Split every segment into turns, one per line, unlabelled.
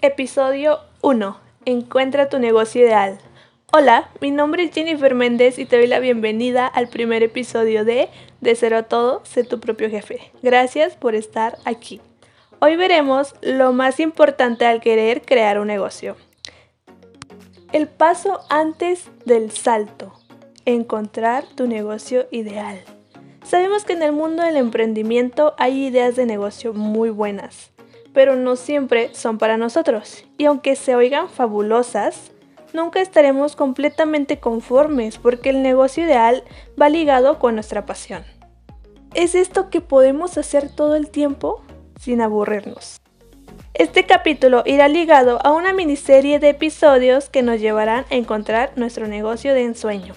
Episodio 1. Encuentra tu negocio ideal. Hola, mi nombre es Jennifer Méndez y te doy la bienvenida al primer episodio de De cero a todo, sé tu propio jefe. Gracias por estar aquí. Hoy veremos lo más importante al querer crear un negocio. El paso antes del salto. Encontrar tu negocio ideal. Sabemos que en el mundo del emprendimiento hay ideas de negocio muy buenas, pero no siempre son para nosotros. Y aunque se oigan fabulosas, nunca estaremos completamente conformes porque el negocio ideal va ligado con nuestra pasión. ¿Es esto que podemos hacer todo el tiempo sin aburrirnos? Este capítulo irá ligado a una miniserie de episodios que nos llevarán a encontrar nuestro negocio de ensueño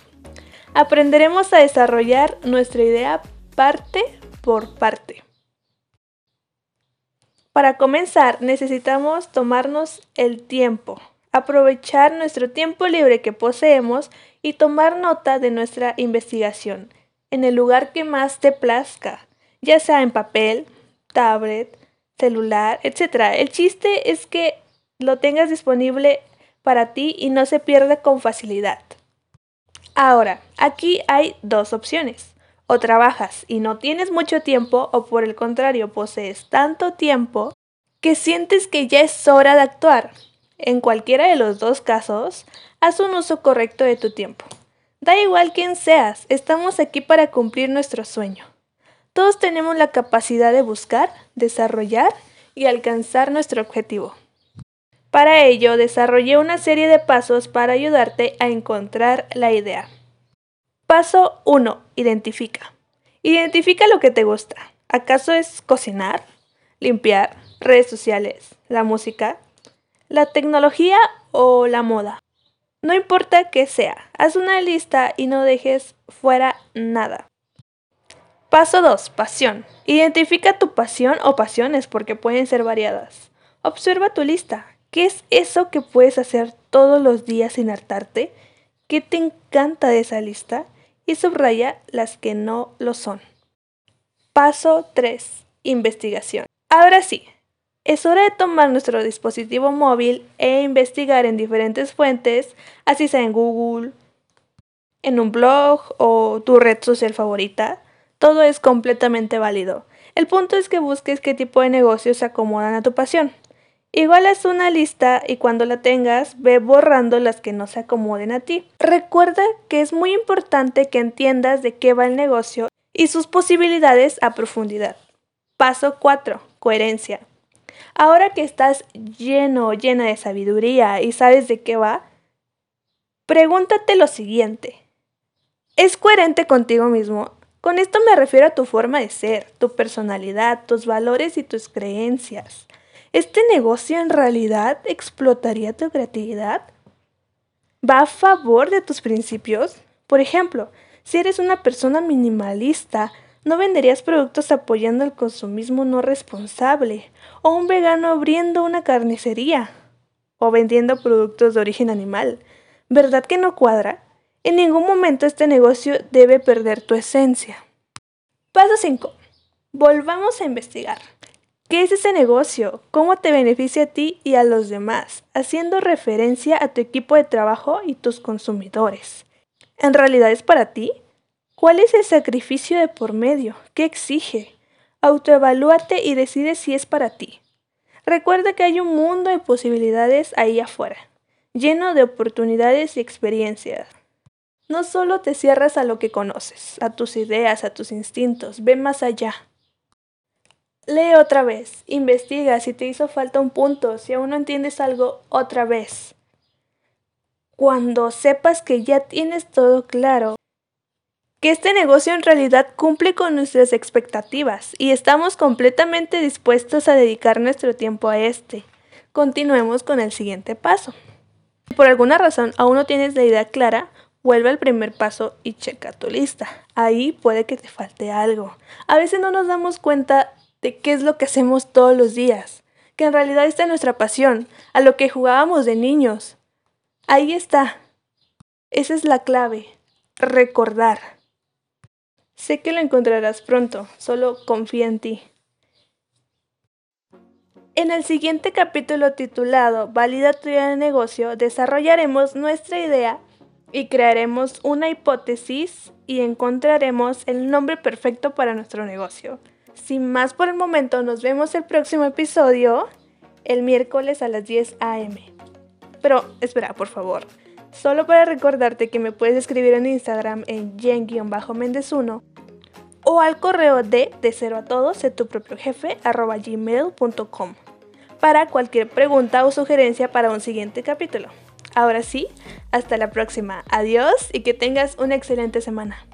aprenderemos a desarrollar nuestra idea parte por parte. Para comenzar, necesitamos tomarnos el tiempo, aprovechar nuestro tiempo libre que poseemos y tomar nota de nuestra investigación en el lugar que más te plazca, ya sea en papel, tablet, celular, etc. El chiste es que lo tengas disponible para ti y no se pierda con facilidad. Ahora, aquí hay dos opciones. O trabajas y no tienes mucho tiempo o por el contrario posees tanto tiempo que sientes que ya es hora de actuar. En cualquiera de los dos casos, haz un uso correcto de tu tiempo. Da igual quién seas, estamos aquí para cumplir nuestro sueño. Todos tenemos la capacidad de buscar, desarrollar y alcanzar nuestro objetivo. Para ello, desarrollé una serie de pasos para ayudarte a encontrar la idea. Paso 1. Identifica. Identifica lo que te gusta. ¿Acaso es cocinar, limpiar, redes sociales, la música, la tecnología o la moda? No importa qué sea, haz una lista y no dejes fuera nada. Paso 2. Pasión. Identifica tu pasión o pasiones porque pueden ser variadas. Observa tu lista. ¿Qué es eso que puedes hacer todos los días sin hartarte? ¿Qué te encanta de esa lista? Y subraya las que no lo son. Paso 3. Investigación. Ahora sí, es hora de tomar nuestro dispositivo móvil e investigar en diferentes fuentes, así sea en Google, en un blog o tu red social favorita. Todo es completamente válido. El punto es que busques qué tipo de negocios se acomodan a tu pasión. Igual es una lista y cuando la tengas ve borrando las que no se acomoden a ti. Recuerda que es muy importante que entiendas de qué va el negocio y sus posibilidades a profundidad. Paso 4. Coherencia. Ahora que estás lleno o llena de sabiduría y sabes de qué va, pregúntate lo siguiente. ¿Es coherente contigo mismo? Con esto me refiero a tu forma de ser, tu personalidad, tus valores y tus creencias. ¿Este negocio en realidad explotaría tu creatividad? ¿Va a favor de tus principios? Por ejemplo, si eres una persona minimalista, no venderías productos apoyando el consumismo no responsable, o un vegano abriendo una carnicería, o vendiendo productos de origen animal. ¿Verdad que no cuadra? En ningún momento este negocio debe perder tu esencia. Paso 5. Volvamos a investigar. ¿Qué es ese negocio? ¿Cómo te beneficia a ti y a los demás? Haciendo referencia a tu equipo de trabajo y tus consumidores. ¿En realidad es para ti? ¿Cuál es el sacrificio de por medio? ¿Qué exige? Autoevalúate y decide si es para ti. Recuerda que hay un mundo de posibilidades ahí afuera, lleno de oportunidades y experiencias. No solo te cierras a lo que conoces, a tus ideas, a tus instintos, ve más allá. Lee otra vez, investiga si te hizo falta un punto, si aún no entiendes algo, otra vez. Cuando sepas que ya tienes todo claro, que este negocio en realidad cumple con nuestras expectativas y estamos completamente dispuestos a dedicar nuestro tiempo a este. Continuemos con el siguiente paso. Si por alguna razón aún no tienes la idea clara, vuelve al primer paso y checa tu lista. Ahí puede que te falte algo. A veces no nos damos cuenta de qué es lo que hacemos todos los días, que en realidad está nuestra pasión, a lo que jugábamos de niños. Ahí está. Esa es la clave. Recordar. Sé que lo encontrarás pronto, solo confía en ti. En el siguiente capítulo titulado Valida tu idea de negocio, desarrollaremos nuestra idea y crearemos una hipótesis y encontraremos el nombre perfecto para nuestro negocio. Sin más por el momento, nos vemos el próximo episodio el miércoles a las 10 a.m. Pero espera, por favor. Solo para recordarte que me puedes escribir en Instagram en jen-méndez1 o al correo de de cero a todos de tu propio jefe arroba gmail.com para cualquier pregunta o sugerencia para un siguiente capítulo. Ahora sí, hasta la próxima. Adiós y que tengas una excelente semana.